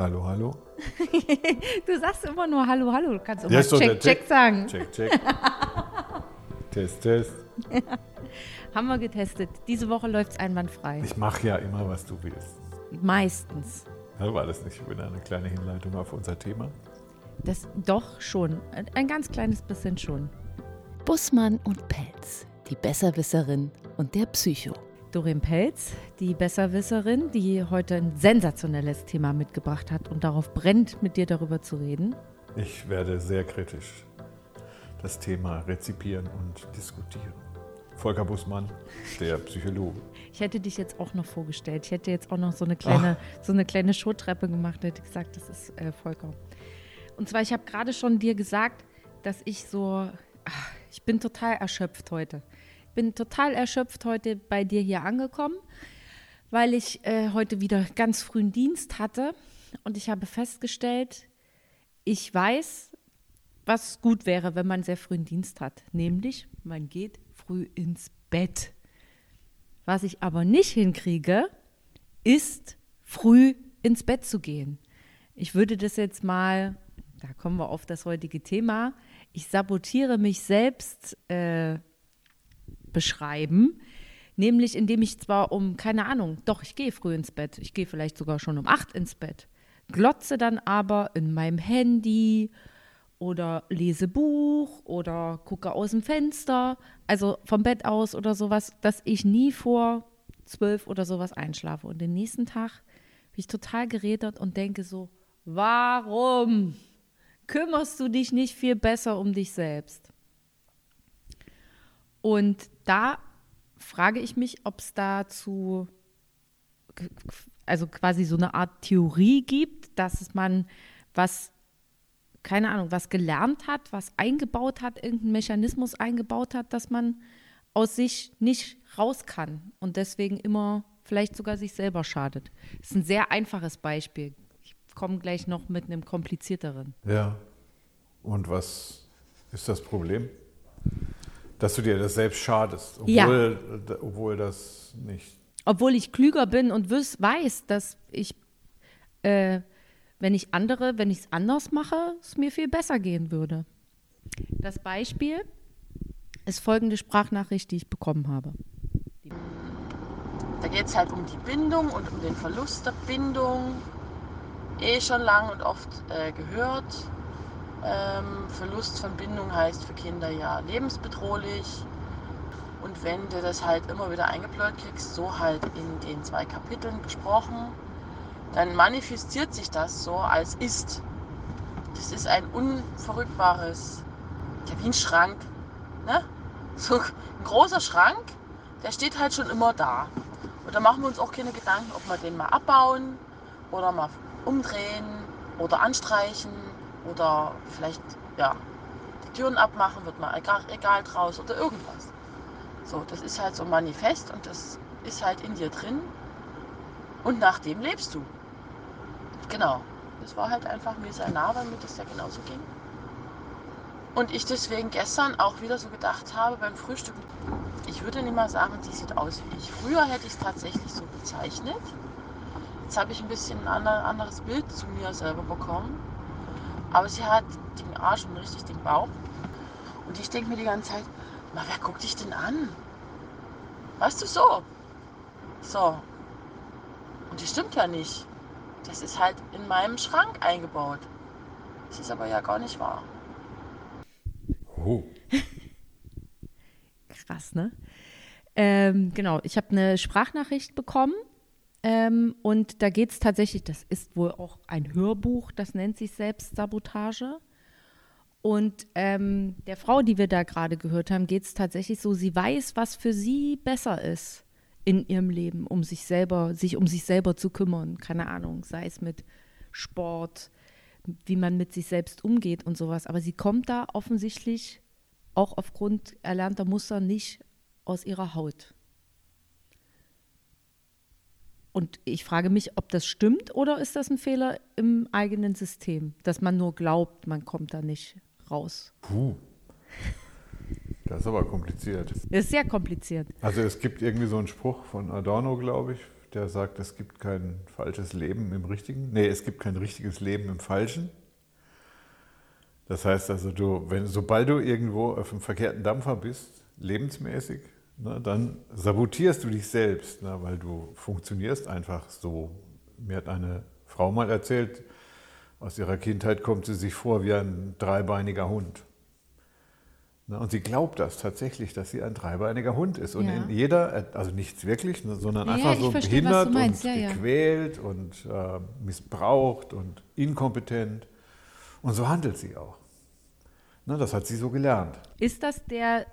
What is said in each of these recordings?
Hallo, hallo. du sagst immer nur Hallo, hallo. Du kannst auch Ja, mal check, der check sagen. Check, check. test, test. Haben wir getestet. Diese Woche läuft es einwandfrei. Ich mache ja immer, was du willst. Meistens. Ja, war das nicht wieder eine kleine Hinleitung auf unser Thema? Das doch schon. Ein- Ein ganz kleines bisschen schon. Bussmann und Pelz, die Besserwisserin und der Psycho. Doreen Pelz, die Besserwisserin, die heute ein sensationelles Thema mitgebracht hat und darauf brennt, mit dir darüber zu reden. Ich werde sehr kritisch das Thema rezipieren und diskutieren. Volker Bussmann, der Psychologe. Ich hätte dich jetzt auch noch vorgestellt. Ich hätte jetzt auch noch so eine kleine, so eine kleine Showtreppe gemacht. Hätte gesagt, das ist äh, Volker. Und zwar, ich habe gerade schon dir gesagt, dass ich so, ach, ich bin total erschöpft heute. Bin total erschöpft heute bei dir hier angekommen, weil ich äh, heute wieder ganz frühen Dienst hatte und ich habe festgestellt, ich weiß, was gut wäre, wenn man sehr frühen Dienst hat. Nämlich, man geht früh ins Bett. Was ich aber nicht hinkriege, ist früh ins Bett zu gehen. Ich würde das jetzt mal, da kommen wir auf das heutige Thema, ich sabotiere mich selbst äh, beschreiben, nämlich indem ich zwar um, keine Ahnung, doch, ich gehe früh ins Bett, ich gehe vielleicht sogar schon um acht ins Bett, glotze dann aber in meinem Handy oder lese Buch oder gucke aus dem Fenster, also vom Bett aus oder sowas, dass ich nie vor zwölf oder sowas einschlafe. Und den nächsten Tag bin ich total gerädert und denke so, warum kümmerst du dich nicht viel besser um dich selbst? Und da frage ich mich, ob es dazu also quasi so eine Art Theorie gibt, dass man was, keine Ahnung, was gelernt hat, was eingebaut hat, irgendeinen Mechanismus eingebaut hat, dass man aus sich nicht raus kann und deswegen immer vielleicht sogar sich selber schadet. Das ist ein sehr einfaches Beispiel. Ich komme gleich noch mit einem komplizierteren. Ja. Und was ist das Problem? Dass du dir das selbst schadest, Ja. obwohl, obwohl das nicht. Obwohl ich klüger bin und weiß, dass ich, äh, wenn ich andere, wenn ich es anders mache, es mir viel besser gehen würde. Das Beispiel ist folgende Sprachnachricht, die ich bekommen habe. Da geht es halt um die Bindung und um den Verlust der Bindung. Eh schon lang und oft äh, gehört. Ähm, Verlust von Bindung heißt für Kinder ja lebensbedrohlich. Und wenn du das halt immer wieder eingebläut kriegst, so halt in den zwei Kapiteln besprochen, dann manifestiert sich das so als ist. Das ist ein unverrückbares, ja wie ein Schrank. Ne? So ein großer Schrank, der steht halt schon immer da. Und da machen wir uns auch keine Gedanken, ob wir den mal abbauen oder mal umdrehen oder anstreichen oder vielleicht ja, die Türen abmachen, wird mal egal, egal draus oder irgendwas. So, das ist halt so ein Manifest und das ist halt in dir drin und nach dem lebst du. Genau. Das war halt einfach mir sehr nah, weil mir das ja genauso ging. Und ich deswegen gestern auch wieder so gedacht habe beim Frühstücken, ich würde nicht mal sagen, die sieht aus wie ich. Früher hätte ich es tatsächlich so bezeichnet. Jetzt habe ich ein bisschen ein ander- anderes Bild zu mir selber bekommen. Aber sie hat den Arsch und richtig den Bauch. Und ich denke mir die ganze Zeit, na, wer guckt dich denn an? Weißt du so? So. Und das stimmt ja nicht. Das ist halt in meinem Schrank eingebaut. Das ist aber ja gar nicht wahr. Oh. Krass, ne? Ähm, genau, ich habe eine Sprachnachricht bekommen ähm, und da geht es tatsächlich, das ist wohl auch ein Hörbuch, das nennt sich Selbstsabotage. Und ähm, der Frau, die wir da gerade gehört haben, geht es tatsächlich so, sie weiß, was für sie besser ist in ihrem Leben, um sich selber, sich um sich selber zu kümmern. Keine Ahnung, sei es mit Sport, wie man mit sich selbst umgeht und sowas. Aber sie kommt da offensichtlich auch aufgrund erlernter Muster nicht aus ihrer Haut. Und ich frage mich, ob das stimmt oder ist das ein Fehler im eigenen System, dass man nur glaubt, man kommt da nicht raus. Puh. Das ist aber kompliziert. Das ist sehr kompliziert. Also es gibt irgendwie so einen Spruch von Adorno, glaube ich, der sagt, es gibt kein falsches Leben im Richtigen. Nee, es gibt kein richtiges Leben im Falschen. Das heißt also, du, wenn, sobald du irgendwo auf einem verkehrten Dampfer bist, lebensmäßig, ne, dann sabotierst du dich selbst, ne, weil du funktionierst einfach so. Mir hat eine Frau mal erzählt, aus ihrer Kindheit kommt sie sich vor wie ein dreibeiniger Hund. Ne, und sie glaubt das tatsächlich, dass sie ein dreibeiniger Hund ist. Und Ja. in jeder, also nichts wirklich, ne, sondern Ja, einfach so verstehe, behindert und Ja, ja. gequält und äh, missbraucht und inkompetent. Und so handelt sie auch. Das hat sie so gelernt. Ist das der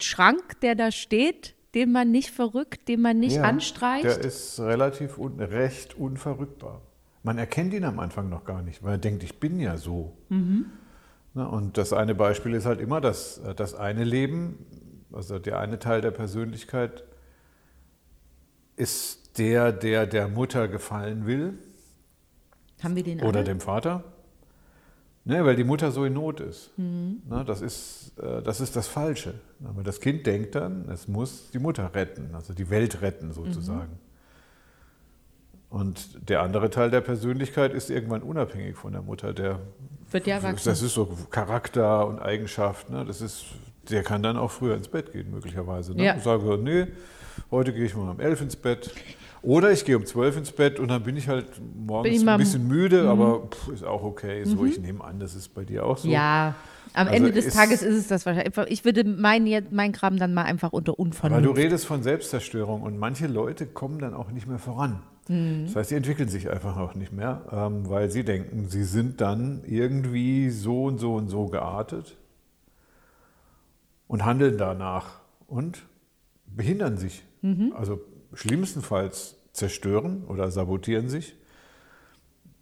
Schrank, der da steht, den man nicht verrückt, den man nicht Ja, anstreicht? Der ist relativ un recht unverrückbar. Man erkennt ihn am Anfang noch gar nicht, weil er denkt, ich bin ja so. Mhm. Ne, und das eine Beispiel ist halt immer, dass äh, das eine Leben, also der eine Teil der Persönlichkeit, ist der, der der Mutter gefallen will Haben wir den oder alle? dem Vater. Ne, weil die Mutter so in Not ist. Mhm. Ne, das, ist äh, das ist das Falsche. Aber das Kind denkt dann, es muss die Mutter retten, also die Welt retten sozusagen. Und der andere Teil der Persönlichkeit ist irgendwann unabhängig von der Mutter. Der, Wird ja erwachsen. das ist so Charakter und Eigenschaft. Ne? Das ist, der kann dann auch früher ins Bett gehen, möglicherweise. Ne? Ja. Und sage, nee, heute gehe ich mal um elf ins Bett. Oder ich gehe um zwölf ins Bett und dann bin ich halt morgens ich ein bisschen müde, aber pff, ist auch okay. So, ich nehme an, das ist bei dir auch so. Ja, am Also Ende des ist- Tages ist es das wahrscheinlich. Ich würde meinen mein Kram dann mal einfach unter Aber du Unvernunft. redest von Selbstzerstörung und manche Leute kommen dann auch nicht mehr voran. Mhm. Das heißt, sie entwickeln sich einfach auch nicht mehr, ähm, weil sie denken, sie sind dann irgendwie so und so und so geartet und handeln danach und behindern sich. Mhm. Also schlimmstenfalls zerstören oder sabotieren sich.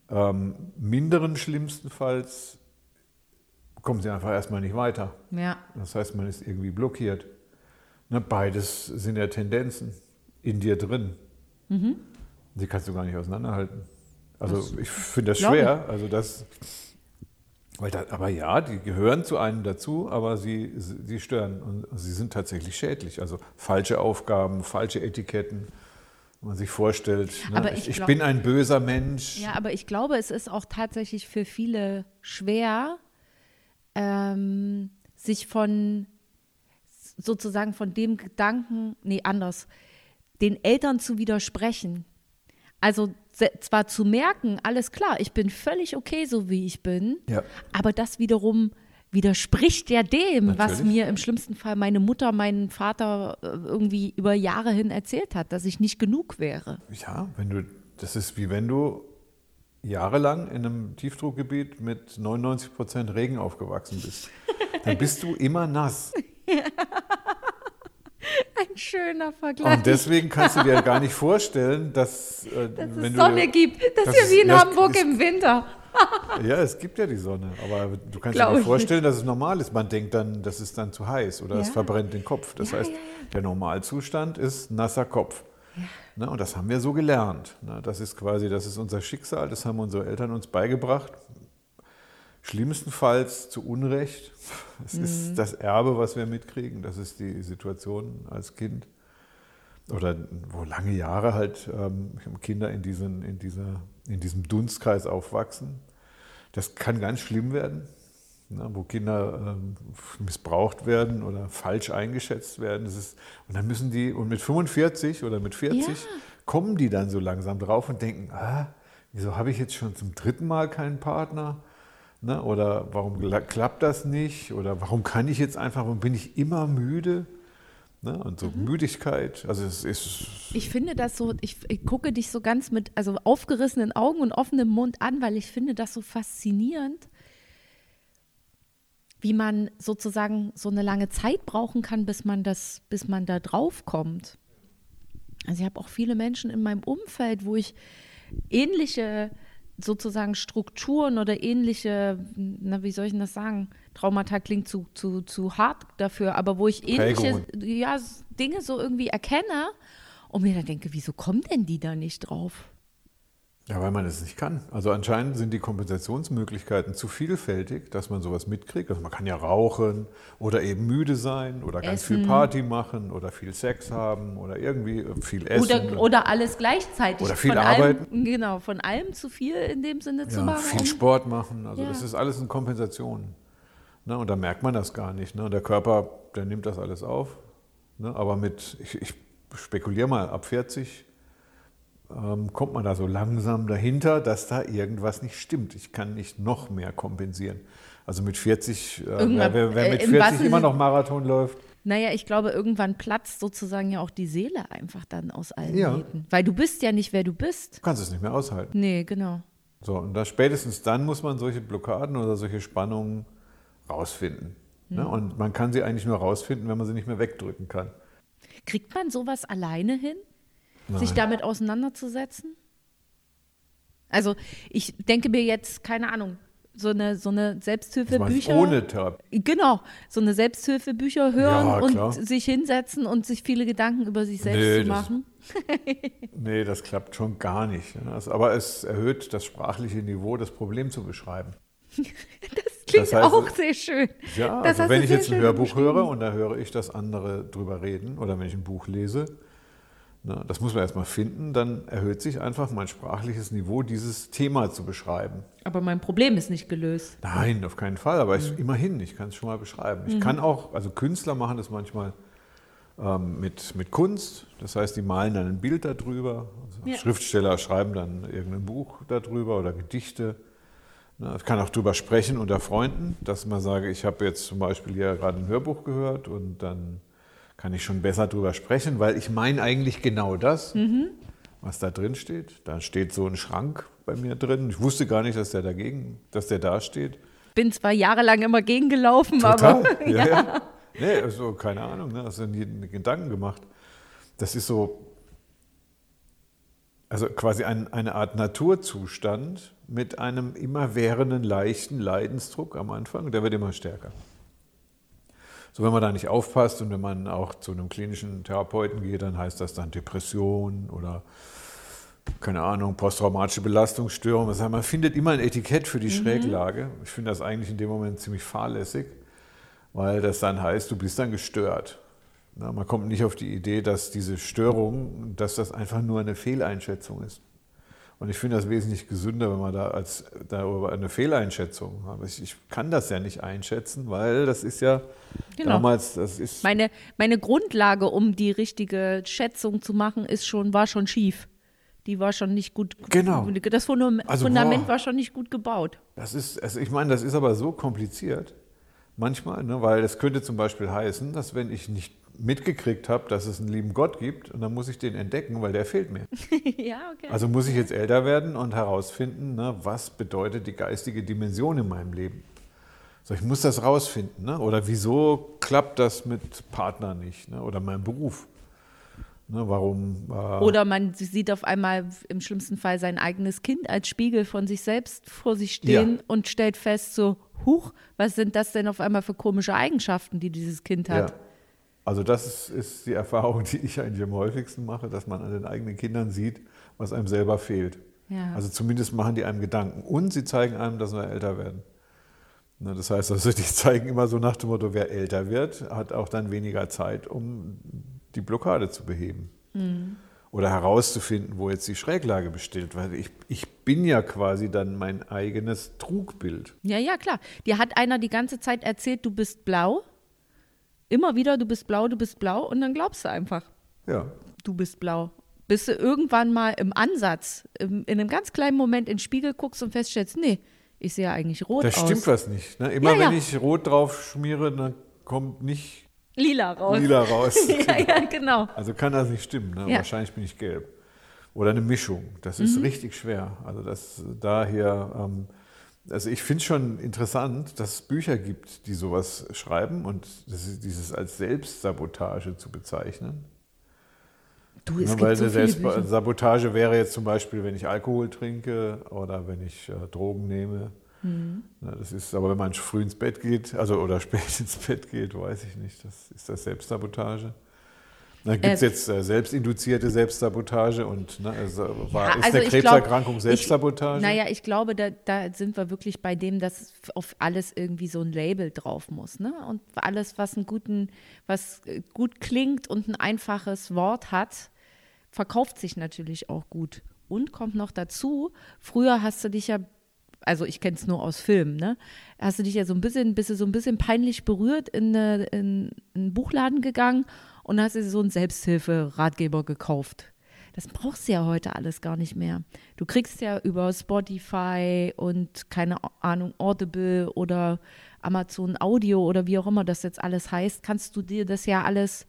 Ähm, minderen schlimmstenfalls kommen sie einfach erstmal nicht weiter. Ja. Das heißt, man ist irgendwie blockiert. Ne, beides sind ja Tendenzen in dir drin. Mhm. Die kannst du gar nicht auseinanderhalten. Also ich finde das glaub schwer. Also das, weil da, aber ja, die gehören zu einem dazu, aber sie, sie stören und sie sind tatsächlich schädlich. Also falsche Aufgaben, falsche Etiketten. Wenn man sich vorstellt, ne, ich, ich ich glaub- bin ein böser Mensch. Ja, aber ich glaube, es ist auch tatsächlich für viele schwer, ähm, sich von sozusagen von dem Gedanken, nee, anders, den Eltern zu widersprechen. Also zwar zu merken, alles klar, ich bin völlig okay, so wie ich bin, Ja. aber das wiederum widerspricht ja dem, was Natürlich. mir im schlimmsten Fall meine Mutter, mein Vater äh, irgendwie über Jahre hin erzählt hat, dass ich nicht genug wäre. Ja, wenn du, das ist wie wenn du jahrelang in einem Tiefdruckgebiet mit 99 Prozent Regen aufgewachsen bist. Dann bist du immer nass. Ein schöner Vergleich. Und deswegen kannst du dir gar nicht vorstellen, dass, äh, dass wenn es du, Sonne gibt. Das, das ist ja ist- wie in ja, es- Hamburg es- im Winter. Ja, es gibt ja die Sonne, aber du kannst Glaub dir vorstellen, dass es normal ist. Man denkt dann, das ist dann zu heiß oder es Ja. verbrennt den Kopf. Das Ja, heißt, ja, der Normalzustand ist nasser Kopf. Ne, und das haben wir so gelernt. Ne, das ist quasi, das ist unser Schicksal, das haben unsere Eltern uns beigebracht. Schlimmstenfalls zu Unrecht. Es Mhm. ist das Erbe, was wir mitkriegen. Das ist die Situation als Kind. Oder wo lange Jahre halt ähm, Kinder in, diesen, in, dieser, in diesem Dunstkreis aufwachsen. Das kann ganz schlimm werden, ne, wo Kinder ähm, missbraucht werden oder falsch eingeschätzt werden. Das ist, und dann müssen die, und mit 45 oder mit 40 Ja. kommen die dann so langsam drauf und denken, ah, wieso habe ich jetzt schon zum dritten Mal keinen Partner? Ne, oder warum klappt das nicht? Oder warum kann ich jetzt einfach, warum bin ich immer müde? Ne, und so Mhm. Müdigkeit, also es ist, Ich finde das so, ich, ich gucke dich so ganz mit also aufgerissenen Augen und offenem Mund an, weil ich finde das so faszinierend, wie man sozusagen so eine lange Zeit brauchen kann, bis man das, bis man da drauf kommt. Also ich habe auch viele Menschen in meinem Umfeld, wo ich ähnliche sozusagen Strukturen oder ähnliche, na, wie soll ich denn das sagen? Traumata klingt zu, zu, zu hart dafür, aber wo ich ähnliche ja, Dinge so irgendwie erkenne und mir dann denke, wieso kommen denn die da nicht drauf? Ja, weil man es nicht kann. Also anscheinend sind die Kompensationsmöglichkeiten zu vielfältig, dass man sowas mitkriegt. Also man kann ja rauchen oder eben müde sein oder ganz Essen. viel Party machen oder viel Sex haben oder irgendwie viel essen. Oder, oder alles gleichzeitig. Oder viel von arbeiten. Allem, genau, von allem zu viel in dem Sinne zu ja, machen. viel Sport machen. Also Ja. das ist alles eine Kompensation. Ne? Und da merkt man das gar nicht. Ne? Und der Körper, der nimmt das alles auf. Ne? Aber mit, ich, ich spekuliere mal, ab 40 ähm, kommt man da so langsam dahinter, dass da irgendwas nicht stimmt. Ich kann nicht noch mehr kompensieren. Also mit 40, äh, wer, wer, wer äh, mit im 40 wahrsten immer noch Marathon läuft, Naja, ich glaube, irgendwann platzt sozusagen ja auch die Seele einfach dann aus allen Ja. Nähten. Weil du bist ja nicht, wer du bist. du kannst es nicht mehr aushalten. Nee, genau. So, und da spätestens dann muss man solche Blockaden oder solche Spannungen rausfinden. Ne? Und man kann sie eigentlich nur rausfinden, wenn man sie nicht mehr wegdrücken kann. Kriegt man sowas alleine hin, sich Nein. damit auseinanderzusetzen? Also ich denke mir jetzt, keine Ahnung, so eine, so eine Selbsthilfebücher. ohne Therapie. Genau, so eine Selbsthilfebücher hören Ja, und sich hinsetzen und sich viele Gedanken über sich selbst Nee, zu das- machen. Nee, das klappt schon gar nicht. Das- Aber es erhöht das sprachliche Niveau, das Problem zu beschreiben. Das klingt Das heißt, auch sehr schön. Ja, Das also wenn ich jetzt ein Hörbuch höre und da höre ich, dass andere drüber reden oder wenn ich ein Buch lese, ne, das muss man erstmal finden, dann erhöht sich einfach mein sprachliches Niveau, dieses Thema zu beschreiben. Aber mein Problem ist nicht gelöst. Nein, auf keinen Fall, aber Mhm. ich, immerhin, ich kann es schon mal beschreiben. Ich kann auch, also Künstler machen das manchmal ähm, mit, mit Kunst, das heißt, die malen dann ein Bild darüber. Also Ja. Schriftsteller schreiben dann irgendein Buch darüber oder Gedichte. Ich kann auch darüber sprechen unter Freunden, dass man sage, ich habe jetzt zum Beispiel hier gerade ein Hörbuch gehört und dann kann ich schon besser darüber sprechen, weil ich meine eigentlich genau das, was da drin steht. Da steht so ein Schrank bei mir drin. Ich wusste gar nicht, dass der dagegen, dass der da steht. Bin zwar jahrelang immer gegengelaufen, aber ja. ja. Nee, also keine Ahnung, ne? hast du nie Gedanken gemacht. Das ist so, also quasi ein, eine Art Naturzustand mit einem immerwährenden leichten Leidensdruck am Anfang, der wird immer stärker. So, wenn man da nicht aufpasst und wenn man auch zu einem klinischen Therapeuten geht, dann heißt das dann Depression oder keine Ahnung, posttraumatische Belastungsstörung. Das heißt, man findet immer ein Etikett für die Schräglage. Ich finde das eigentlich in dem Moment ziemlich fahrlässig, weil das dann heißt, du bist dann gestört. Na, man kommt nicht auf die Idee, dass diese Störung, dass das einfach nur eine Fehleinschätzung ist. Und ich finde das wesentlich gesünder, wenn man da als darüber eine Fehleinschätzung hat. Ich, ich kann das ja nicht einschätzen, weil das ist ja Genau. damals, das ist meine, meine Grundlage, um die richtige Schätzung zu machen, ist schon, war schon schief. Die war schon nicht gut. Genau. Das Fundament, Also, Fundament boah. war schon nicht gut gebaut. Das ist, also ich meine, das ist aber so kompliziert manchmal, ne, weil das könnte zum Beispiel heißen, dass wenn ich nicht mitgekriegt habe, dass es einen lieben Gott gibt, und dann muss ich den entdecken, weil der fehlt mir. ja, okay. Also muss ich jetzt älter werden und herausfinden, ne, was bedeutet die geistige Dimension in meinem Leben. So, ich muss das rausfinden. Ne? Oder wieso klappt das mit Partner nicht? Ne? Oder meinem Beruf. Ne, warum? Äh, Oder man sieht auf einmal im schlimmsten Fall sein eigenes Kind als Spiegel von sich selbst vor sich stehen Ja. und stellt fest, so, huch, was sind das denn auf einmal für komische Eigenschaften, die dieses Kind hat? Ja. Also das ist, die Erfahrung, die ich eigentlich am häufigsten mache, dass man an den eigenen Kindern sieht, was einem selber fehlt. Ja. Also zumindest machen die einem Gedanken und sie zeigen einem, dass wir älter werden. Ne, Das heißt also, die zeigen immer so nach dem Motto, wer älter wird, hat auch dann weniger Zeit, um die Blockade zu beheben. Oder herauszufinden, wo jetzt die Schräglage besteht. Weil ich, ich bin ja quasi dann mein eigenes Trugbild. Ja, ja, klar. Dir hat einer die ganze Zeit erzählt, du bist blau. Immer wieder, du bist blau, du bist blau. Und dann glaubst du einfach, Ja, du bist blau. Bis du irgendwann mal im Ansatz, im, in einem ganz kleinen Moment in den Spiegel guckst und feststellst, nee, ich sehe ja eigentlich rot da aus. stimmt was nicht. Ne? Immer Ja, ja. wenn ich rot drauf schmiere, dann kommt nicht Lila raus. lila raus. ja, ja, genau. Also kann das nicht stimmen. Ne? Ja. Mhm. Wahrscheinlich bin ich gelb. Oder eine Mischung. Das ist richtig schwer. Also das daher, ähm, also ich finde es schon interessant, dass es Bücher gibt, die sowas schreiben und dieses als Selbstsabotage zu bezeichnen. Du, es weil gibt so eine viele Selbstba- Bücher. Sabotage wäre jetzt zum Beispiel, wenn ich Alkohol trinke oder wenn ich äh, Drogen nehme. Mhm. Ne, das ist, aber wenn man früh ins Bett geht, also oder spät ins Bett geht, weiß ich nicht. Das ist das Selbstsabotage. Da gibt es Äh, jetzt äh, selbstinduzierte Selbstsabotage und ne, äh, war, Ja, ist also eine ich Krebserkrankung glaub, Selbstsabotage? Ich, naja, ich glaube, da, da sind wir wirklich bei dem, dass auf alles irgendwie so ein Label drauf muss. Ne? Und alles, was einen guten, was äh, gut klingt und ein einfaches Wort hat, verkauft sich natürlich auch gut. Und kommt noch dazu, früher hast du dich ja, also ich kenne es nur aus Filmen, ne? Hast du dich ja so ein bisschen, bist du so ein bisschen peinlich berührt in, eine, in einen Buchladen gegangen und hast dir so einen Selbsthilfe-Ratgeber gekauft. Das brauchst du ja heute alles gar nicht mehr. Du kriegst ja über Spotify und keine Ahnung, Audible oder Amazon Audio oder wie auch immer das jetzt alles heißt, kannst du dir das ja alles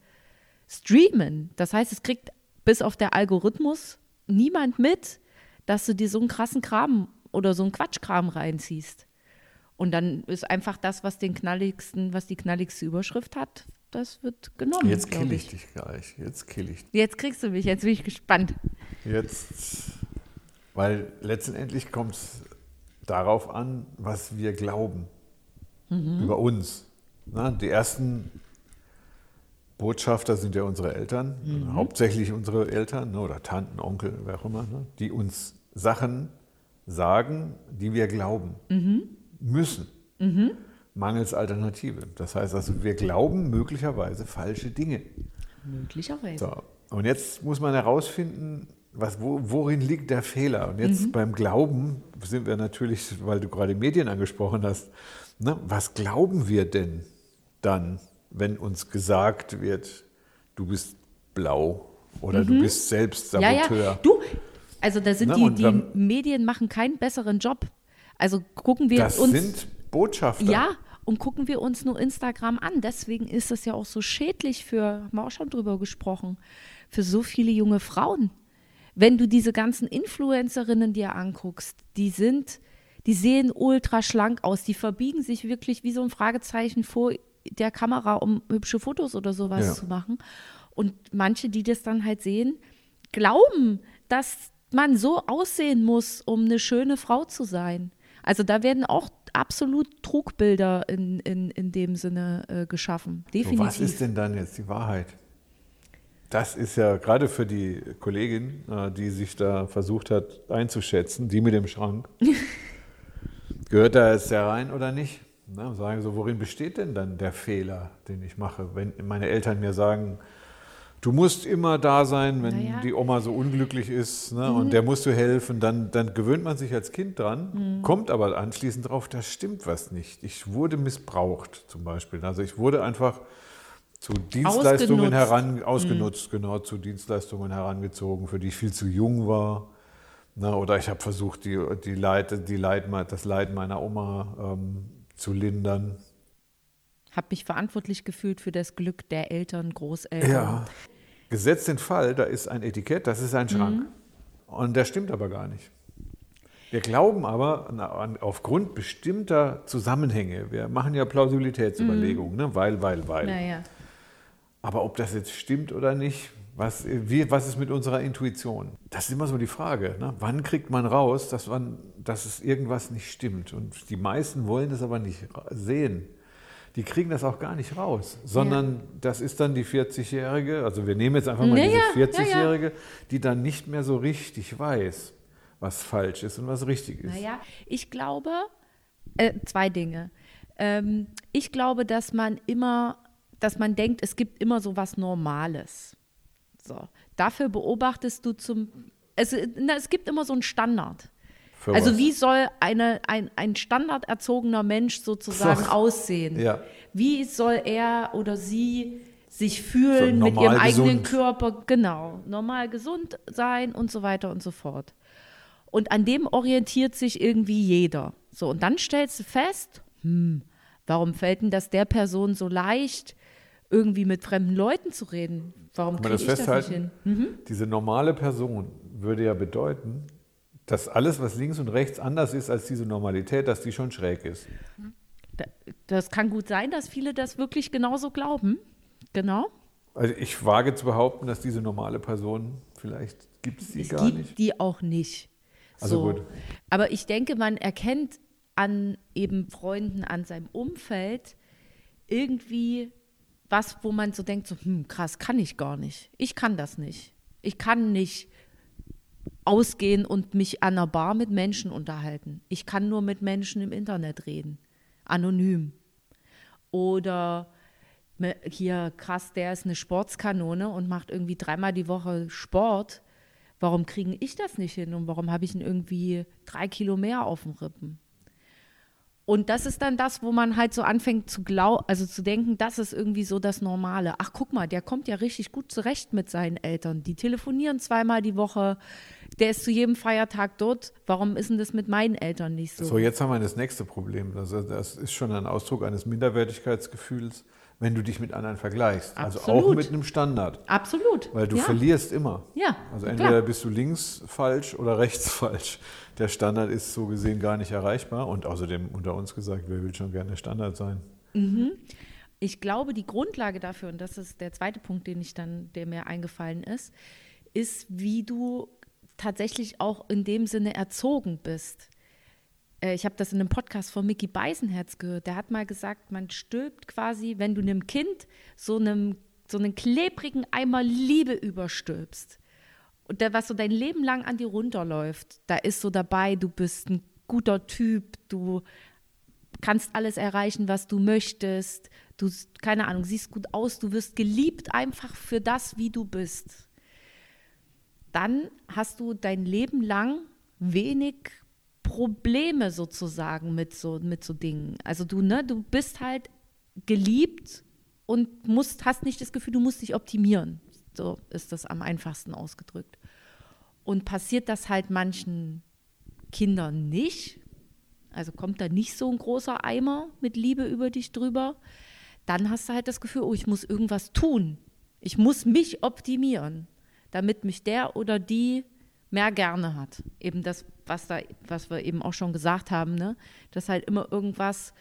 streamen. Das heißt, es kriegt bis auf der Algorithmus niemand mit, dass du dir so einen krassen Kram oder so einen Quatschkram reinziehst. Und dann ist einfach das, was den knalligsten, was die knalligste Überschrift hat, das wird genommen. Jetzt kill ich dich gleich. Jetzt kill ich dich. Jetzt kriegst du mich, jetzt bin ich gespannt. Jetzt, weil letztendlich kommt es darauf an, was wir glauben Mhm. über uns. Na, die ersten Botschafter sind ja unsere Eltern, Mhm. hauptsächlich unsere Eltern ne, oder Tanten, Onkel, wer auch immer, ne, die uns Sachen sagen, die wir glauben Mhm. müssen. Mangels Alternative. Das heißt also, wir glauben möglicherweise falsche Dinge. Möglicherweise. So. Und jetzt muss man herausfinden, was, wo, worin liegt der Fehler? Und jetzt beim Glauben sind wir natürlich, weil du gerade Medien angesprochen hast, ne, was glauben wir denn dann, wenn uns gesagt wird, du bist blau oder du bist selbst Ja, Saboteur? ja, du, also da sind Ne, die, die wenn- Medien machen keinen besseren Job. Also gucken wir Das uns sind Botschafter. ja und gucken wir uns nur Instagram an. Deswegen ist es ja auch so schädlich für, haben wir auch schon drüber gesprochen, für so viele junge Frauen. Wenn du diese ganzen Influencerinnen dir anguckst, die sind, die sehen ultra schlank aus, die verbiegen sich wirklich wie so ein Fragezeichen vor der Kamera, um hübsche Fotos oder sowas Ja. zu machen. Und manche, die das dann halt sehen, glauben, dass man so aussehen muss, um eine schöne Frau zu sein. Also da werden auch absolut Trugbilder in, in, in dem Sinne äh, geschaffen. So, Definitiv. was ist denn dann jetzt die Wahrheit? Das ist ja gerade für die Kollegin, äh, die sich da versucht hat einzuschätzen, die mit dem Schrank. Gehört da jetzt der rein oder nicht? Na, sagen so, worin besteht denn dann der Fehler, den ich mache? Wenn meine Eltern mir sagen, du musst immer da sein, wenn Naja. die Oma so unglücklich ist ne, und der musst du helfen, dann, dann gewöhnt man sich als Kind dran, kommt aber anschließend drauf, da stimmt was nicht. Ich wurde missbraucht zum Beispiel. Also ich wurde einfach zu Dienstleistungen Ausgenutzt. heran, ausgenutzt, genau, zu Dienstleistungen herangezogen, für die ich viel zu jung war. Na, oder ich habe versucht, die, die Leid, die Leid, das Leid meiner Oma ähm, zu lindern. Habe mich verantwortlich gefühlt für das Glück der Eltern, Großeltern. Ja. Gesetzt den Fall, da ist ein Etikett, das ist ein Schrank. Und der stimmt aber gar nicht. Wir glauben aber an, aufgrund bestimmter Zusammenhänge, wir machen ja Plausibilitätsüberlegungen, ne? weil, weil, weil. Naja. Aber ob das jetzt stimmt oder nicht, was, wie, was ist mit unserer Intuition? Das ist immer so die Frage. Ne? Wann kriegt man raus, dass, man, dass es irgendwas nicht stimmt? Und die meisten wollen das aber nicht sehen. Die kriegen das auch gar nicht raus, sondern das ist dann die 40-Jährige, also wir nehmen jetzt einfach mal Naja, diese ja, ja. 40-Jährige, die dann nicht mehr so richtig weiß, was falsch ist und was richtig ist. Naja, ich glaube, äh, zwei Dinge. Ähm, ich glaube, dass man immer, dass man denkt, es gibt immer so was Normales. So. Dafür beobachtest du zum. Es, na, es gibt immer so einen Standard. Also was? wie soll eine, ein, ein standarderzogener Mensch sozusagen So. aussehen? Ja. Wie soll er oder sie sich fühlen So mit ihrem eigenen gesund. Körper? Genau, normal gesund sein und so weiter und so fort. Und an dem orientiert sich irgendwie jeder. So, und dann stellst du fest, hm, warum fällt denn das der Person so leicht, irgendwie mit fremden Leuten zu reden? Warum kriege das ich das nicht hin? festhalten? Diese normale Person würde ja bedeuten, dass alles, was links und rechts anders ist als diese Normalität, dass die schon schräg ist. Da- Das kann gut sein, dass viele das wirklich genauso glauben. Genau. Also ich wage zu behaupten, dass diese normale Person, vielleicht gibt es die Es gar gibt nicht. die auch nicht. Also so. gut. Aber ich denke, man erkennt an eben Freunden, an seinem Umfeld irgendwie, was, wo man so denkt, so, hm, krass, kann ich gar nicht. Ich kann das nicht. Ich kann nicht ausgehen und mich an einer Bar mit Menschen unterhalten. Ich kann nur mit Menschen im Internet reden, anonym. Oder hier krass, der ist eine Sportskanone und macht irgendwie dreimal die Woche Sport. Warum kriege ich das nicht hin und warum habe ich ihn irgendwie drei Kilo mehr auf dem Rippen? Und das ist dann das, wo man halt so anfängt zu glauben, also zu denken, das ist irgendwie so das Normale. Ach, guck mal, der kommt ja richtig gut zurecht mit seinen Eltern. Die telefonieren zweimal die Woche. Der ist zu jedem Feiertag dort. Warum ist denn das mit meinen Eltern nicht so? So, jetzt haben wir das nächste Problem. Also das ist schon ein Ausdruck eines Minderwertigkeitsgefühls wenn du dich mit anderen vergleichst. Absolut. Also auch mit einem Standard. Absolut. Weil du ja. verlierst immer. Ja. Also entweder klar. bist du links falsch oder rechts falsch. Der Standard ist so gesehen gar nicht erreichbar. Und außerdem unter uns gesagt, wer will schon gerne Standard sein? Mhm. Ich glaube, die Grundlage dafür, und das ist der zweite Punkt, den ich dann, der mir eingefallen ist, ist, wie du tatsächlich auch in dem Sinne erzogen bist. Äh, ich habe das in einem Podcast von Mickey Beisenherz gehört. Der hat mal gesagt, man stülpt quasi, wenn du einem Kind so, einem, so einen klebrigen Eimer Liebe überstülpst und der, was so dein Leben lang an dir runterläuft, da ist so dabei, du bist ein guter Typ, du kannst alles erreichen, was du möchtest, du, keine Ahnung, siehst gut aus, du wirst geliebt einfach für das, wie du bist. Dann hast du dein Leben lang wenig Probleme sozusagen mit so, mit so Dingen. Also du, ne, du bist halt geliebt und musst, hast nicht das Gefühl, du musst dich optimieren. So ist das am einfachsten ausgedrückt. Und passiert das halt manchen Kindern nicht, also kommt da nicht so ein großer Eimer mit Liebe über dich drüber, dann hast du halt das Gefühl, oh, ich muss irgendwas tun. Ich muss mich optimieren, damit mich der oder die mehr gerne hat. Eben das, was, da, was wir eben auch schon gesagt haben, ne? dass halt immer irgendwas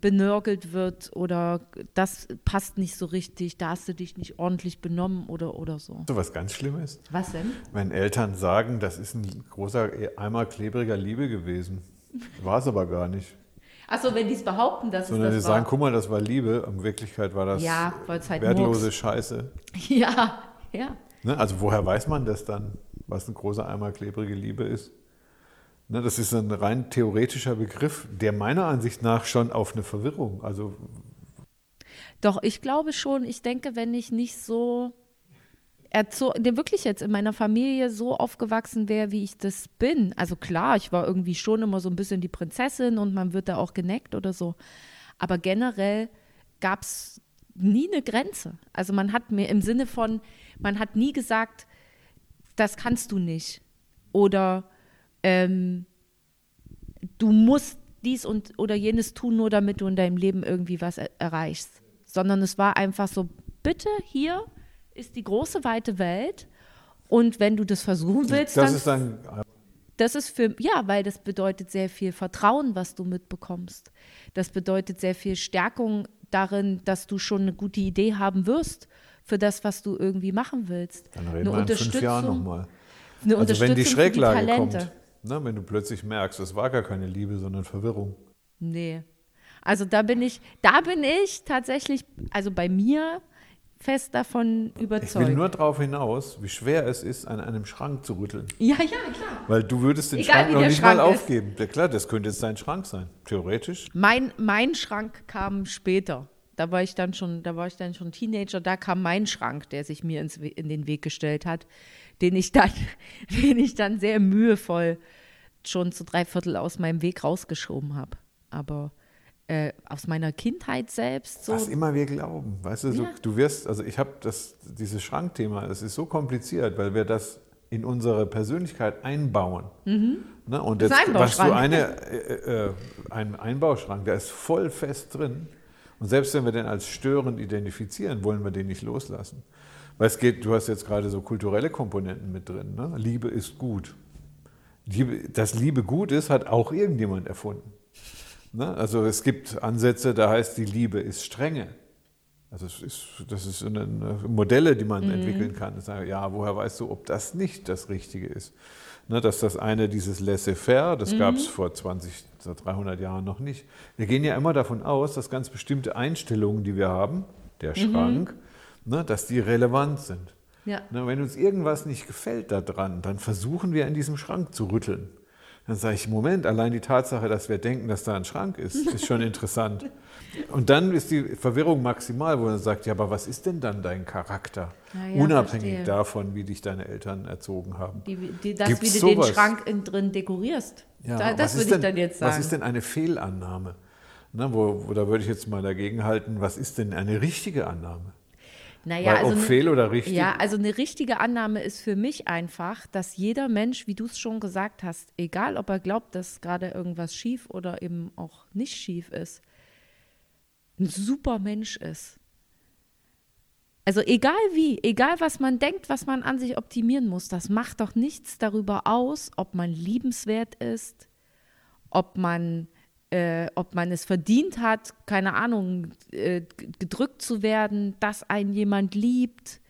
benörgelt wird oder das passt nicht so richtig, da hast du dich nicht ordentlich benommen oder, oder so. So was ganz Schlimmes. Was denn? Wenn Eltern sagen, das ist ein großer Eimer klebriger Liebe gewesen. War es aber gar nicht. Achso, wenn die es behaupten, dass Sondern es sie das sagen, war. guck mal, das war Liebe. In Wirklichkeit war das Ja, halt wertlose Murks. Scheiße. Ja, ja. Ne? Also woher weiß man das dann, was ein großer Eimer klebrige Liebe ist? Ne, das ist ein rein theoretischer Begriff, der meiner Ansicht nach schon auf eine Verwirrung, also Doch, ich glaube schon, ich denke, wenn ich nicht so erzogen, wirklich jetzt in meiner Familie so aufgewachsen wäre, wie ich das bin. Also klar, ich war irgendwie schon immer so ein bisschen die Prinzessin und man wird da auch geneckt oder so. Aber generell gab es nie eine Grenze. Also man hat mir im Sinne von, man hat nie gesagt, das kannst du nicht. Oder ähm, du musst dies und oder jenes tun, nur damit du in deinem Leben irgendwie was er erreichst. Sondern es war einfach so, bitte, hier ist die große weite Welt. Und wenn du das versuchen willst, das dann ist dann das ist für, ja, weil das bedeutet sehr viel Vertrauen, was du mitbekommst. Das bedeutet sehr viel Stärkung darin, dass du schon eine gute Idee haben wirst für das, was du irgendwie machen willst. Dann reden wir in fünf Jahren nochmal. Eine Also wenn die Schräglage Talente. kommt, ne, wenn du plötzlich merkst, es war gar keine Liebe, sondern Verwirrung. Nee. Also da bin ich, da bin ich tatsächlich, also bei mir fest davon Ich überzeugt. will nur darauf hinaus, wie schwer es ist, an einem Schrank zu rütteln. ja, ja, klar. Weil du würdest den Egal, Schrank noch nicht mal Schrank ist. aufgeben. Ja, klar, das könnte jetzt dein Schrank sein, theoretisch. Mein, mein Schrank kam später. Da war ich dann schon, da war ich dann schon Teenager, da kam mein Schrank, der sich mir ins, in den Weg gestellt hat, den ich dann, den ich dann sehr mühevoll schon zu drei Viertel aus meinem Weg rausgeschoben habe. Aber äh, aus meiner Kindheit selbst so. Was immer wir glauben. Weißt du, so, Ja. du wirst, also ich habe das, dieses Schrankthema, das ist so kompliziert, weil wir das in unsere Persönlichkeit einbauen. Ne? Und Das ist jetzt, ein was du Einbauschrank. eine, äh, äh, ein Einbauschrank, der ist voll fest drin. Und selbst wenn wir den als störend identifizieren, wollen wir den nicht loslassen. Weil es geht, du hast jetzt gerade so kulturelle Komponenten mit drin. Ne? Liebe ist gut. Liebe, dass Liebe gut ist, hat auch irgendjemand erfunden. Ne? Also es gibt Ansätze, da heißt die Liebe ist Strenge. Also es ist, das ist eine, Modelle, die man entwickeln kann. Das sagen, ja, woher weißt du, ob das nicht das Richtige ist? Ne, dass das eine dieses Laissez-faire, das gab es vor 20, 300 Jahren noch nicht. Wir gehen ja immer davon aus, dass ganz bestimmte Einstellungen, die wir haben, der Mhm. Schrank, ne, dass die relevant sind. Ja. Ne, wenn uns irgendwas nicht gefällt daran, dann versuchen wir an diesem Schrank zu rütteln. Dann sage ich, Moment, allein die Tatsache, dass wir denken, dass da ein Schrank ist, ist schon interessant. Und dann ist die Verwirrung maximal, wo man sagt, ja, aber was ist denn dann dein Charakter? Ja, Unabhängig verstehe. davon, wie dich deine Eltern erzogen haben. Die, die, das, Gibt's wie du den sowas? Schrank in, drin dekorierst. Ja, da, was das würde ich denn- dann jetzt sagen. Was ist denn eine Fehlannahme? Ne, wo, wo, da würde ich jetzt mal dagegen halten, was ist denn eine richtige Annahme? Naja, Weil ob ne- fehl oder richtig, Ja, also eine richtige Annahme ist für mich einfach, dass jeder Mensch, wie du es schon gesagt hast, egal ob er glaubt, dass gerade irgendwas schief oder eben auch nicht schief ist, ein super Mensch ist. Also egal wie, egal was man denkt, was man an sich optimieren muss, das macht doch nichts darüber aus, ob man liebenswert ist, ob man, äh, ob man es verdient hat, keine Ahnung, äh, gedrückt zu werden, dass einen jemand liebt.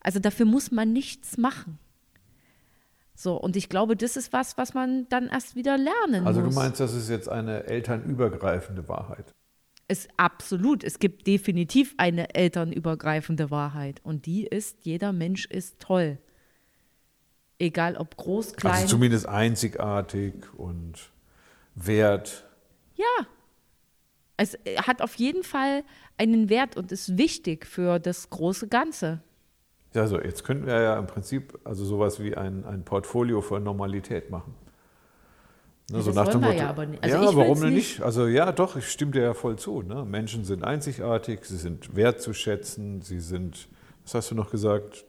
Also dafür muss man nichts machen. So, und ich glaube, das ist was, was man dann erst wieder lernen also muss. du meinst, das ist jetzt eine elternübergreifende Wahrheit. Es absolut, es gibt definitiv eine elternübergreifende Wahrheit und die ist, jeder Mensch ist toll. Egal ob groß, klein. Also zumindest einzigartig und wert. Ja. Es hat auf jeden Fall einen Wert und ist wichtig für das große Ganze. Also jetzt könnten wir ja im Prinzip also sowas wie ein, ein Portfolio für Normalität machen. Ne, Ja, das wollen wir ja aber nicht. Also ja, warum denn nicht. Also ja, doch, ich stimme dir ja voll zu. Ne? Menschen sind einzigartig, sie sind wertzuschätzen, sie sind, was hast du noch gesagt?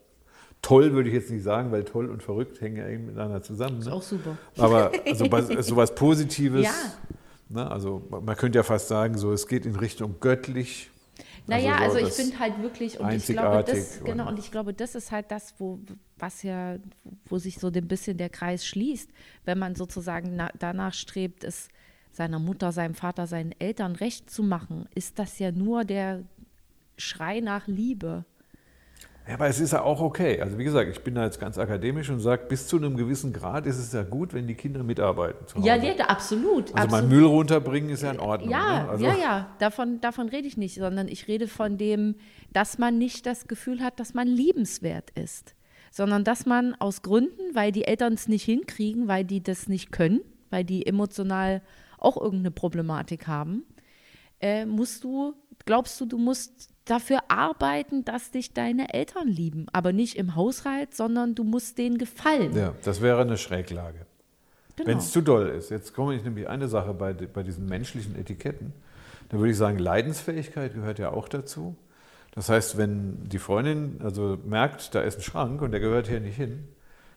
Toll würde ich jetzt nicht sagen, weil toll und verrückt hängen ja eben miteinander zusammen. Ist Ne? auch super. Aber also was- sowas Positives. Ja. Ne? Also man könnte ja fast sagen, so es geht in Richtung göttlich. Naja, so also, ich finde halt wirklich, und ich glaube, das, genau, und- und ich glaube, das ist halt das, wo, was ja, wo sich so ein bisschen der Kreis schließt, wenn man sozusagen na, danach strebt, es seiner Mutter, seinem Vater, seinen Eltern recht zu machen, ist das ja nur der Schrei nach Liebe. Ja, aber es ist ja auch okay. Also wie gesagt, ich bin da jetzt ganz akademisch und sage, bis zu einem gewissen Grad ist es ja gut, wenn die Kinder mitarbeiten. Ja, ja, absolut. also mal absolut. Müll runterbringen ist ja in Ordnung. Ja, ne? also, ja, ja, davon, davon rede ich nicht, sondern ich rede von dem, dass man nicht das Gefühl hat, dass man liebenswert ist, sondern dass man aus Gründen, weil die Eltern es nicht hinkriegen, weil die das nicht können, weil die emotional auch irgendeine Problematik haben, äh, musst du, glaubst du, du musst dafür arbeiten, dass dich deine Eltern lieben, aber nicht im Haushalt, sondern du musst denen gefallen. Ja, das wäre eine Schräglage. Genau. Wenn es zu doll ist. Jetzt komme ich nämlich eine Sache bei, bei diesen menschlichen Etiketten. Da würde ich sagen, Leidensfähigkeit gehört ja auch dazu. Das heißt, wenn die Freundin also merkt, da ist ein Schrank und der gehört hier nicht hin,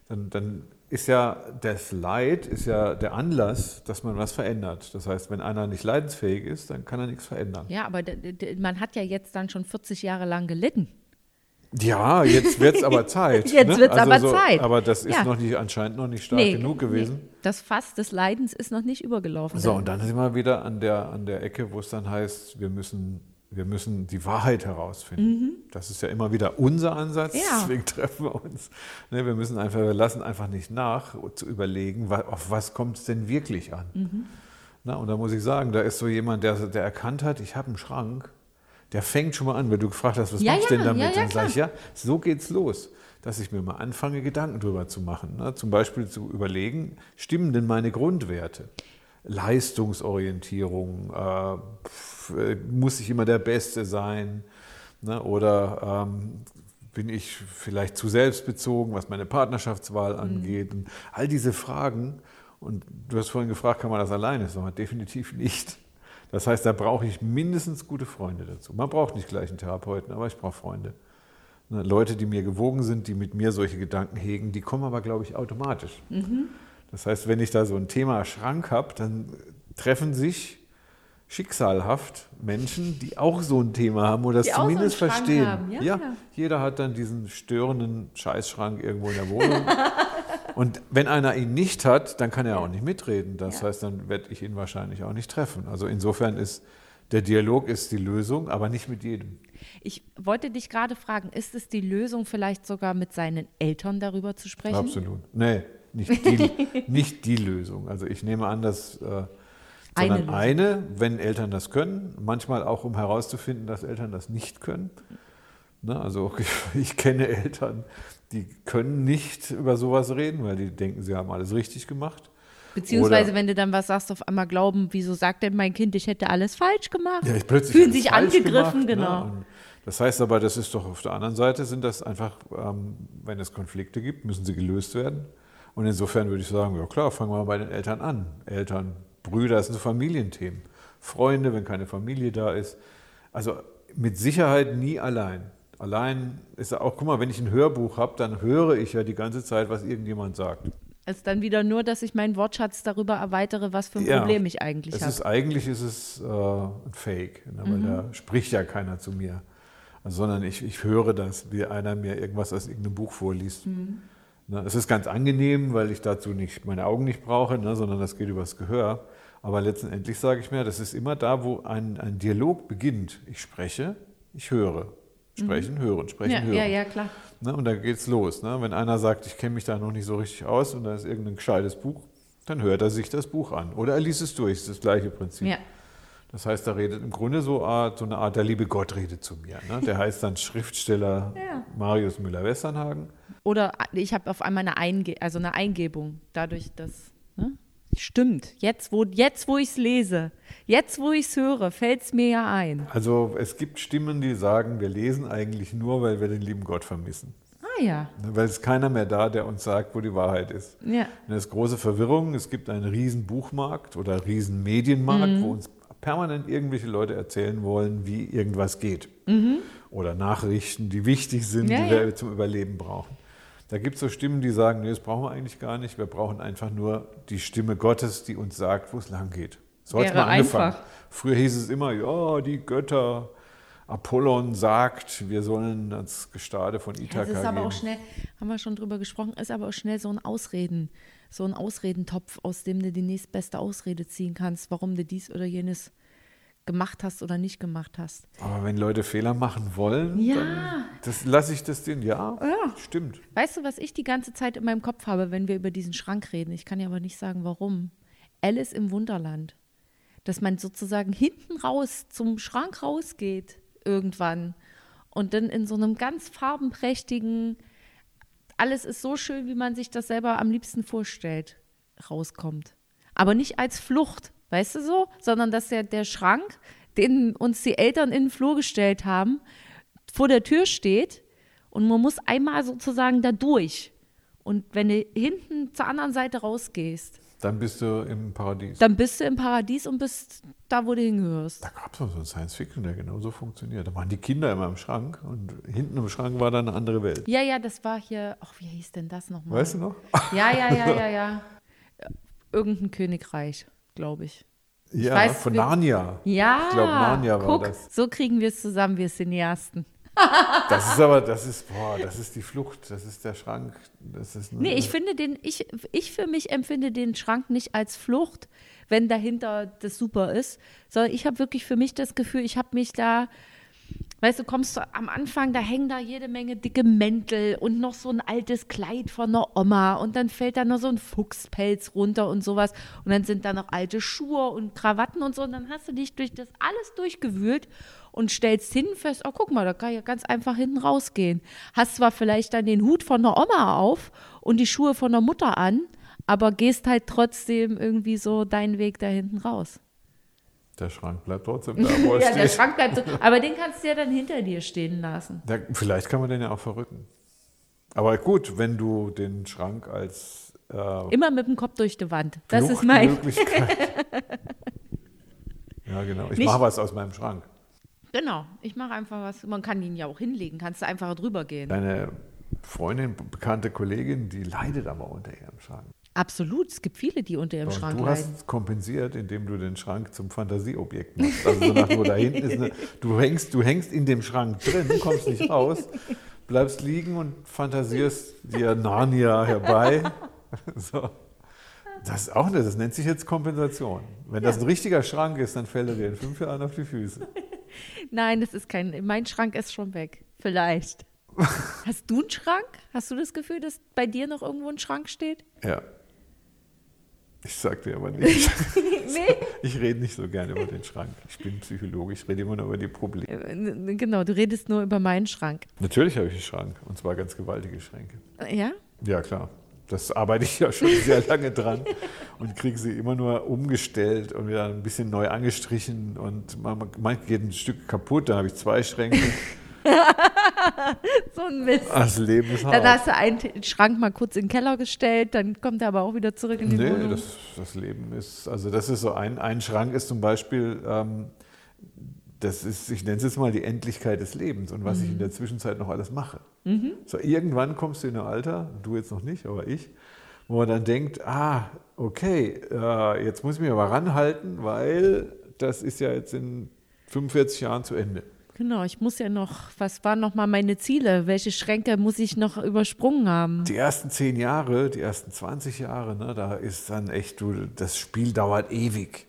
dann, dann ist ja das Leid ist ja der Anlass, dass man was verändert. Das heißt, wenn einer nicht leidensfähig ist, dann kann er nichts verändern. Ja, aber man hat ja jetzt dann schon 40 Jahre lang gelitten. Ja, jetzt wird es aber Zeit. Jetzt ne? wird's Also aber so, Zeit. Aber das ist Ja. noch nicht, anscheinend noch nicht stark Nee, genug gewesen. Nee. Das Fass des Leidens ist noch nicht übergelaufen. So, und dann sind wir wieder an der, an der Ecke, wo es dann heißt, wir müssen, wir müssen die Wahrheit herausfinden. Das ist ja immer wieder unser Ansatz, Mhm. Ja. deswegen treffen wir uns. Ne, wir müssen einfach, wir lassen einfach nicht nach, zu überlegen, auf was kommt es denn wirklich an. Mhm. Na, und da muss ich sagen, da ist so jemand, der, der erkannt hat, ich habe einen Schrank, der fängt schon mal an, weil du gefragt hast, was Ja, machst du ja, denn damit? ja, dann sage ich, ja, so geht's los. Dass ich mir mal anfange, Gedanken drüber zu machen. Ne? Zum Beispiel zu überlegen, stimmen denn meine Grundwerte? Leistungsorientierung, äh, muss ich immer der Beste sein? Ne? Oder ähm, bin ich vielleicht zu selbstbezogen, was meine Partnerschaftswahl angeht? Und all diese Fragen. Und du hast vorhin gefragt, kann man das alleine? Sag mal, definitiv nicht. Das heißt, da brauche ich mindestens gute Freunde dazu. Man braucht nicht gleich einen Therapeuten, aber ich brauche Freunde. Ne, Leute, die mir gewogen sind, die mit mir solche Gedanken hegen, die kommen aber, glaube ich, automatisch. Das heißt, wenn ich da so ein Thema Schrank habe, dann treffen sich schicksalhaft Menschen, die auch so ein Thema haben oder Die so einen zumindest Schrank verstehen. ja, ja. jeder hat dann diesen störenden Scheißschrank irgendwo in der Wohnung. Und wenn einer ihn nicht hat, dann kann er auch nicht mitreden. Das Ja. heißt, dann werde ich ihn wahrscheinlich auch nicht treffen. Also insofern ist der Dialog ist die Lösung, aber nicht mit jedem. Ich wollte dich gerade fragen, ist es die Lösung, vielleicht sogar mit seinen Eltern darüber zu sprechen? Absolut. Nee, nicht die, nicht die Lösung. Also ich nehme an, dass, äh, sondern Lösung. eine, wenn Eltern das können, manchmal auch, um herauszufinden, dass Eltern das nicht können. Ne, also ich kenne Eltern, die können nicht über sowas reden, weil die denken, sie haben alles richtig gemacht. Beziehungsweise, Oder- wenn du dann was sagst, auf einmal glauben, wieso sagt denn mein Kind, ich hätte alles falsch gemacht? Ja, ich plötzlich Fühlen sich angegriffen, gemacht, genau. Ne? Das heißt aber, das ist doch auf der anderen Seite, sind das einfach, ähm, wenn es Konflikte gibt, müssen sie gelöst werden. Und insofern würde ich sagen, ja klar, fangen wir mal bei den Eltern an. Eltern, Brüder, das sind so Familienthemen. Freunde, wenn keine Familie da ist. Also mit Sicherheit nie allein. Allein ist auch, guck mal, wenn ich ein Hörbuch habe, dann höre ich ja die ganze Zeit, was irgendjemand sagt. Es ist dann wieder nur, dass ich meinen Wortschatz darüber erweitere, was für ein Ja. Problem ich eigentlich habe. ist eigentlich ist es äh, ein Fake, ne, weil da spricht ja keiner zu mir, also, sondern ich, ich höre das, wie einer mir irgendwas aus irgendeinem Buch vorliest. Ne, es ist ganz angenehm, weil ich dazu nicht meine Augen nicht brauche, ne, sondern das geht übers Gehör. Aber letztendlich sage ich mir, das ist immer da, wo ein, ein Dialog beginnt. Ich spreche, ich höre. Sprechen, hören, sprechen, ja, hören. ja, ja, klar. Ne, und dann geht's los. Ne? Wenn einer sagt, ich kenne mich da noch nicht so richtig aus und da ist irgendein gescheites Buch, dann hört er sich das Buch an. Oder er liest es durch, das ist das gleiche Prinzip. Ja. Das heißt, da redet im Grunde so, Art, so eine Art, der liebe Gott redet zu mir. Ne? Der heißt dann Schriftsteller Ja. Marius Müller-Westernhagen. Oder ich habe auf einmal eine, Einge also eine Eingebung, dadurch, dass. Ne? Stimmt, jetzt wo, jetzt, wo ich es lese, jetzt, wo ich es höre, fällt es mir ja ein. Also es gibt Stimmen, die sagen, wir lesen eigentlich nur, weil wir den lieben Gott vermissen. Ah ja. Ne? Weil es keiner mehr da, der uns sagt, wo die Wahrheit ist. Ja. Und das ist große Verwirrung. Es gibt einen riesen Buchmarkt oder riesen Medienmarkt, Mhm. wo uns permanent irgendwelche Leute erzählen wollen, wie irgendwas geht. Oder Nachrichten, die wichtig sind, Mhm. Ja, die wir ja. zum Überleben brauchen. Da gibt es so Stimmen, die sagen, nee, das brauchen wir eigentlich gar nicht. Wir brauchen einfach nur die Stimme Gottes, die uns sagt, wo es lang geht. So hat es mal angefangen. einfach. Früher hieß es immer, ja, die Götter, Apollon sagt, wir sollen ans Gestade von Ithaka Es ist aber gehen. auch schnell, haben wir schon drüber gesprochen, ist aber auch schnell so ein Ausreden, so ein Ausredentopf, aus dem du die nächstbeste Ausrede ziehen kannst, warum du dies oder jenes gemacht hast oder nicht gemacht hast. Aber wenn Leute Fehler machen wollen, Ja. dann das lasse ich das denen. Ja, Ja. stimmt. Weißt du, was ich die ganze Zeit in meinem Kopf habe, wenn wir über diesen Schrank reden? Ich kann ja aber nicht sagen, warum. Alice im Wunderland. Dass man sozusagen hinten raus zum Schrank rausgeht irgendwann und dann in so einem ganz farbenprächtigen, alles ist so schön, wie man sich das selber am liebsten vorstellt, rauskommt. Aber nicht als Flucht, weißt du so, sondern dass der, der Schrank, den uns die Eltern in den Flur gestellt haben, vor der Tür steht und man muss einmal sozusagen da durch. Und wenn du hinten zur anderen Seite rausgehst, Dann bist du im Paradies. dann bist du im Paradies und bist da, wo du hingehörst. Da gab es so einen Science-Fiction, der genauso funktioniert. Da waren die Kinder immer im Schrank und hinten im Schrank war dann eine andere Welt. Ja, ja, das war hier, ach, wie hieß denn das nochmal? Weißt du noch? Ja, ja, ja, ja, ja. Irgendein Königreich, glaube ich. Ja, weiß, von Narnia. Ja, Ich glaube, Narnia war guck, das. so kriegen wir es zusammen, wir Cineasten. Das ist aber, das ist, boah, das ist die Flucht, das ist der Schrank. Das ist Nee, ich finde den, ich, ich für mich empfinde den Schrank nicht als Flucht, wenn dahinter das super ist, sondern ich habe wirklich für mich das Gefühl, ich habe mich da, weißt du, kommst du am Anfang, da hängen da jede Menge dicke Mäntel und noch so ein altes Kleid von der Oma und dann fällt da noch so ein Fuchspelz runter und sowas und dann sind da noch alte Schuhe und Krawatten und so und dann hast du dich durch das alles durchgewühlt und stellst hin fest, oh guck mal, da kann ich ja ganz einfach hinten rausgehen. Hast zwar vielleicht dann den Hut von der Oma auf und die Schuhe von der Mutter an, aber gehst halt trotzdem irgendwie so deinen Weg da hinten raus. Der Schrank bleibt trotzdem da, wo er Ja, der steht. Schrank bleibt so, aber den kannst du ja dann hinter dir stehen lassen. Da, vielleicht kann man den ja auch verrücken. Aber gut, wenn du den Schrank als äh, Immer mit dem Kopf durch die Wand. Das ist mein. Fluchtmöglichkeit. ja, genau. Ich mache was aus meinem Schrank. Genau, ich mache einfach was. Man kann ihn ja auch hinlegen, kannst du einfach drüber gehen. Deine Freundin, bekannte Kollegin, die leidet aber unter ihrem Schrank. Absolut, es gibt viele, die unter ihrem Und Schrank du leiden. hast kompensiert, indem du den Schrank zum Fantasieobjekt machst. Also so nach nur da hinten ist eine, du hängst, du hängst in dem Schrank drin, kommst nicht raus, bleibst liegen und fantasierst dir Narnia herbei. So. Das ist auch nicht, das nennt sich jetzt Kompensation. Wenn das ein richtiger Schrank ist, dann fällt er dir in fünf Jahren auf die Füße. Nein, das ist kein. Mein Schrank ist schon weg. Vielleicht. Hast du einen Schrank? Hast du das Gefühl, dass bei dir noch irgendwo ein Schrank steht? Ja. Ich sag dir aber nicht. nee. Ich rede nicht so gerne über den Schrank. Ich bin Psychologe, ich rede immer nur über die Probleme. Äh, Genau, du redest nur über meinen Schrank. Natürlich habe ich einen Schrank und zwar ganz gewaltige Schränke. Äh, Ja? Ja, klar. Das arbeite ich ja schon sehr lange dran und kriege sie immer nur umgestellt und wieder ein bisschen neu angestrichen und man- manchmal geht ein Stück kaputt, dann habe ich zwei Schränke. So ein Mist. Das Leben ist hart. Dann hast du einen Schrank mal kurz in den Keller gestellt, dann kommt er aber auch wieder zurück in die Nee, Wohnung. das, das Leben ist, also das ist so ein, ein Schrank ist zum Beispiel, ähm, das ist, ich nenne es jetzt mal die Endlichkeit des Lebens und was ich in der Zwischenzeit noch alles mache. So, irgendwann kommst du in ein Alter, du jetzt noch nicht, aber ich, wo man dann denkt, ah, okay, äh, jetzt muss ich mich aber ranhalten, weil das ist ja jetzt in 45 Jahren zu Ende. Genau, ich muss ja noch, was waren noch mal meine Ziele? Welche Schränke muss ich noch übersprungen haben? Die ersten zehn Jahre, die ersten 20 Jahre, ne, da ist dann echt, du, das Spiel dauert ewig.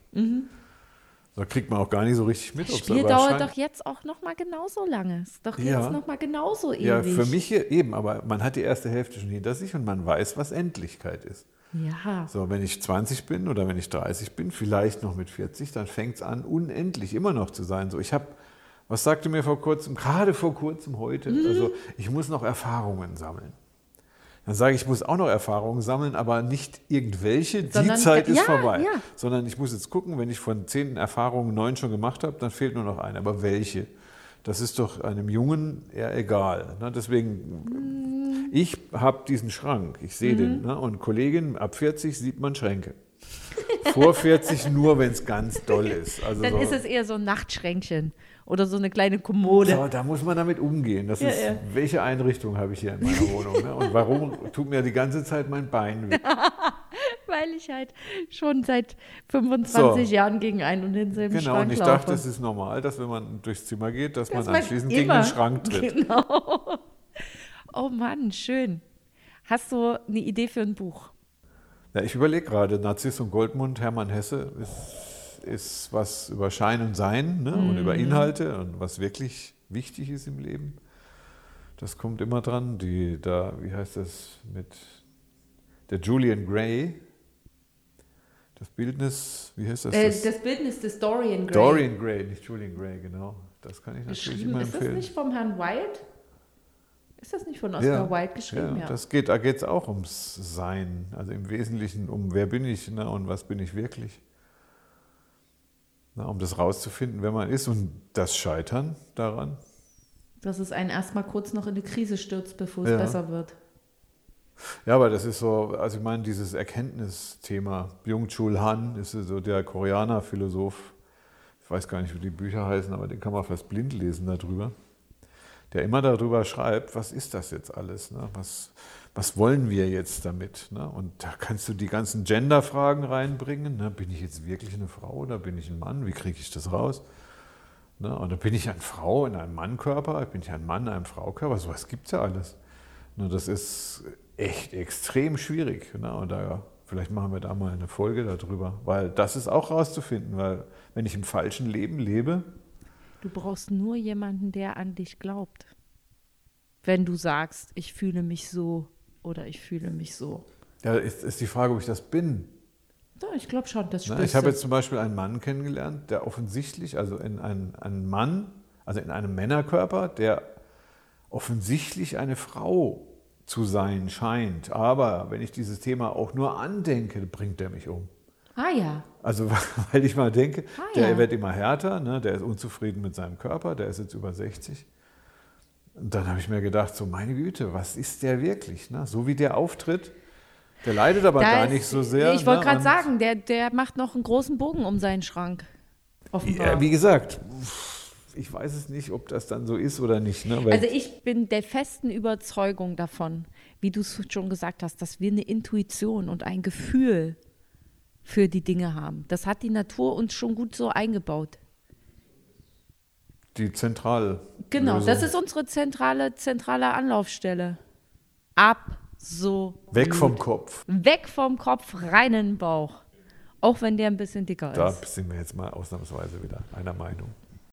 Da kriegt man auch gar nicht so richtig mit. Das Spiel dauert doch jetzt auch noch mal genauso lange. Ist doch Ja. jetzt noch mal genauso ewig. Ja, für mich hier eben, aber man hat die erste Hälfte schon hinter sich und man weiß, was Endlichkeit ist. Ja. So, wenn ich 20 bin oder wenn ich 30 bin, vielleicht noch mit 40, dann fängt es an, unendlich immer noch zu sein. So, ich habe, was sagte mir vor kurzem, gerade vor kurzem heute, Mhm. also ich muss noch Erfahrungen sammeln. Dann sage ich, ich muss auch noch Erfahrungen sammeln, aber nicht irgendwelche, die Sondern- Zeit ist ja, vorbei. ja. Sondern ich muss jetzt gucken, wenn ich von zehn Erfahrungen neun schon gemacht habe, dann fehlt nur noch eine. Aber welche? Das ist doch einem Jungen eher egal. Ne? Deswegen, ich habe diesen Schrank, ich sehe den. Ne? Und Kollegin, ab 40 sieht man Schränke. Vor 40 nur, wenn es ganz doll ist. Also Dann so, ist es eher so ein Nachtschränkchen oder so eine kleine Kommode. so, da muss man damit umgehen. Das Ja, ist, ja. welche Einrichtung habe ich hier in meiner Wohnung? Ne? Und warum tut mir die ganze Zeit mein Bein weh? Weil ich halt schon seit 25 So. Jahren gegen einen und denselben Genau, Schrank und ich laufe. dachte, es ist normal, dass wenn man durchs Zimmer geht, dass, Dass man man anschließend gegen den Schrank tritt. Genau. Oh Mann, schön. Hast du eine Idee für ein Buch? Ja, ich überlege gerade, Narziss und Goldmund, Hermann Hesse, ist, ist was über Schein und Sein ne? und Mhm. über Inhalte und was wirklich wichtig ist im Leben. Das kommt immer dran. Die, da, wie heißt das mit der Julian Gray? Das Bildnis, wie heißt das? Äh, das das Bildnis des Dorian Gray. Dorian Gray, nicht Julian Gray, genau. Das kann ich natürlich immer ist das empfehlen. nicht vom Herrn Wilde? Ist das nicht von Oscar Wilde geschrieben? Ja, Ja. Das geht, da geht es auch ums Sein. Also im Wesentlichen um wer bin ich ne, und was bin ich wirklich. Na, um das rauszufinden, wer man ist und das Scheitern daran. Dass es einen erstmal kurz noch in eine Krise stürzt, bevor es Ja. besser wird. Ja, aber das ist so, also ich meine, dieses Erkenntnisthema. Byung-Chul Han ist so der Koreaner-Philosoph. Ich weiß gar nicht, wie die Bücher heißen, aber den kann man fast blind lesen darüber. Der immer darüber schreibt, was ist das jetzt alles? Ne? Was, was wollen wir jetzt damit? Ne? Und da kannst du die ganzen Gender-Fragen reinbringen. Ne? Bin ich jetzt wirklich eine Frau oder bin ich ein Mann? Wie kriege ich das raus? Ne? Dann bin ich eine Frau in einem Mannkörper, bin ich ein Mann in einem Fraukörper. Sowas gibt es ja alles. Ne, das ist echt extrem schwierig. Ne? Und da, vielleicht machen wir da mal eine Folge darüber, weil das ist auch rauszufinden, weil wenn ich im falschen Leben lebe, Du brauchst nur jemanden, der an dich glaubt. Wenn du sagst, ich fühle mich so oder ich fühle mich so. ja, ist, ist die Frage, ob ich das bin. Ja, ich glaube schon, das spürst Ich habe jetzt zum Beispiel einen Mann kennengelernt, der offensichtlich, also in einen, einen Mann, also in einem Männerkörper, der offensichtlich eine Frau zu sein scheint. Aber wenn ich dieses Thema auch nur andenke, bringt er mich um. Ah ja, Also weil ich mal denke, Ah, der ja. wird immer härter, ne? der ist unzufrieden mit seinem Körper, der ist jetzt über 60. Und dann habe ich mir gedacht, so meine Güte, was ist der wirklich? Ne? So wie der auftritt, der leidet aber Da gar ist- nicht so sehr. Ich wollte ne? gerade sagen, der, der macht noch einen großen Bogen um seinen Schrank. Offenbar. Ja, wie gesagt, ich weiß es nicht, ob das dann so ist oder nicht. Ne? Also ich bin der festen Überzeugung davon, wie du es schon gesagt hast, dass wir eine Intuition und ein Gefühl für die Dinge haben. Das hat die Natur uns schon gut so eingebaut. die Zentral. Genau, Lösung. das ist unsere zentrale, zentrale Anlaufstelle. Ab so. Weg vom Kopf. Weg vom Kopf, rein in den Bauch. Auch wenn der ein bisschen dicker Da ist. sind wir jetzt mal ausnahmsweise wieder einer Meinung.